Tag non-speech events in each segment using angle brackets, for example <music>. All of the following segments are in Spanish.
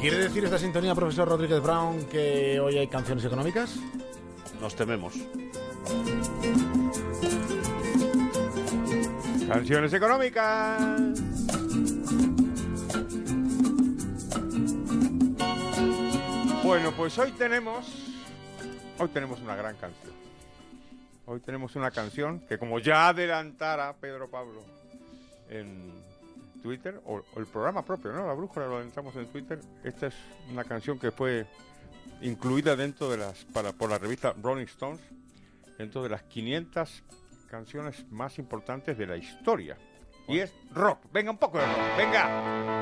¿Quiere decir esta sintonía, profesor Rodríguez Brown, que hoy hay canciones económicas? Nos tememos. Canciones económicas. Bueno, pues hoy tenemos hoy tenemos una gran canción. Hoy tenemos una canción que como ya adelantara Pedro Pablo en Twitter o, o el programa propio, ¿no? La brújula lo adelantamos en Twitter. Esta es una canción que fue incluida dentro de las para por la revista Rolling Stones dentro de las 500 canciones más importantes de la historia. Y es rock. Venga, un poco de rock. Venga.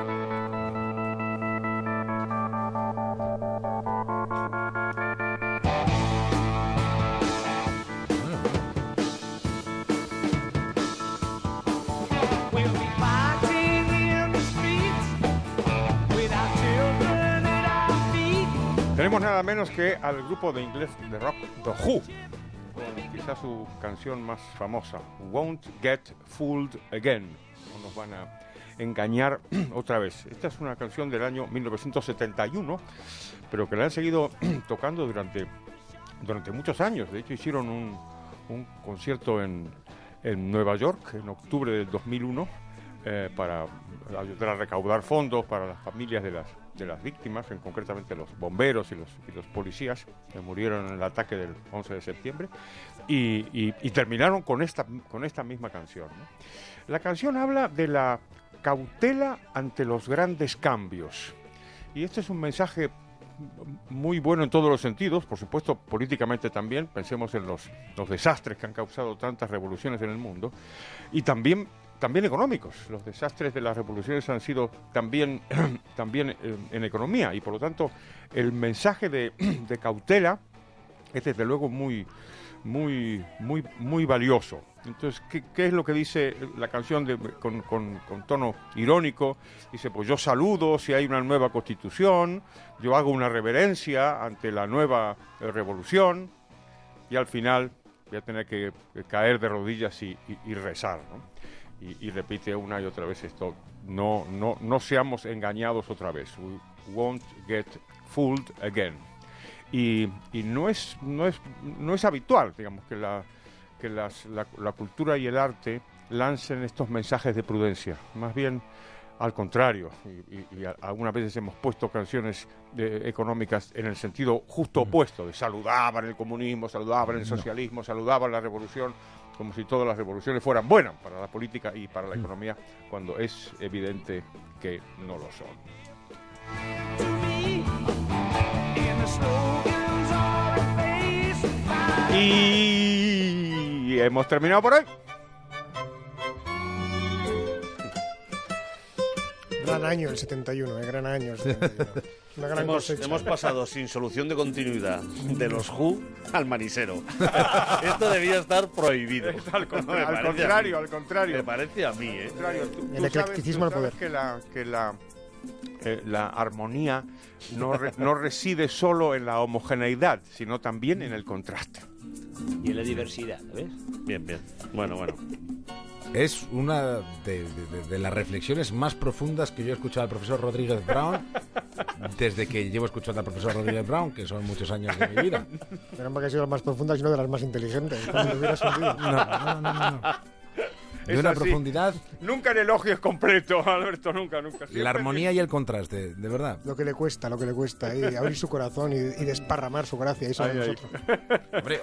Tenemos nada menos que al grupo de inglés de rock The Who, con quizás su canción más famosa, Won't Get Fooled Again. No nos van a engañar <clears throat> otra vez. Esta es una canción del año 1971, pero que la han seguido <clears throat> tocando durante, durante muchos años. De hecho, hicieron un, un concierto en, en Nueva York en octubre del 2001 eh, para ayudar a recaudar fondos para las familias de las, de las víctimas, en concretamente los bomberos y los, y los policías que murieron en el ataque del 11 de septiembre, y, y- y terminaron con esta, con esta misma canción. ¿no? La canción habla de la cautela ante los grandes cambios. Y este es un mensaje muy bueno en todos los sentidos, por supuesto políticamente también, pensemos en los, los desastres que han causado tantas revoluciones en el mundo, y también, también económicos. Los desastres de las revoluciones han sido también, <clears throat> también eh, en economía, y por lo tanto el mensaje de, <clears throat> de cautela es desde luego muy, muy, muy, muy valioso. Entonces, ¿qué, qué es lo que dice la canción con, con- con tono irónico? Dice, pues yo saludo si hay una nueva constitución, yo hago una reverencia ante la nueva eh, revolución y al final voy a tener que, caer de rodillas y, rezar. Y, y repite una y otra vez esto, no, no, no seamos engañados otra vez. We won't get fooled again. Y, y no es no es no es habitual digamos que la que las- la, la cultura y el arte lancen estos mensajes de prudencia. Más bien al contrario y, y- algunas veces hemos puesto canciones de- económicas en el sentido justo opuesto de saludaban el comunismo saludaban el socialismo saludaban la revolución como si todas las revoluciones fueran buenas para la política y para la economía cuando es evidente que no lo son Y hemos terminado por hoy. Gran año el 71, eh, gran año el 71. <laughs> Una gran Hemos, hemos pasado sin solución de continuidad de los Who al manisero. <laughs> Esto debía estar prohibido. Al, con- <laughs> Me al parece a contrario, mí. al contrario. Me parece a mí, ¿eh? Contrario, tú- tú El eclecticismo sabes poder. que la, que la, eh, la armonía no, re- no reside solo en la homogeneidad, sino también en el contraste. Y en la diversidad, ¿ves? Bien, bien. Bueno, bueno. Es una de, de- de las reflexiones más profundas que yo he escuchado al profesor Rodríguez Brown desde que llevo escuchando al profesor Rodríguez Brown, que son muchos años de mi vida. Caramba, que ha sido la más profunda una de las más inteligentes. hubiera sentido. No, no, no, no. no. De Es una así. profundidad, Nunca el elogio es completo, Alberto, nunca, nunca. Siempre la armonía y el contraste, de verdad. Lo que le cuesta, lo que le cuesta. Y abrir su corazón y, y desparramar su gracia. Eso Ay, de ay. nosotros. Hombre,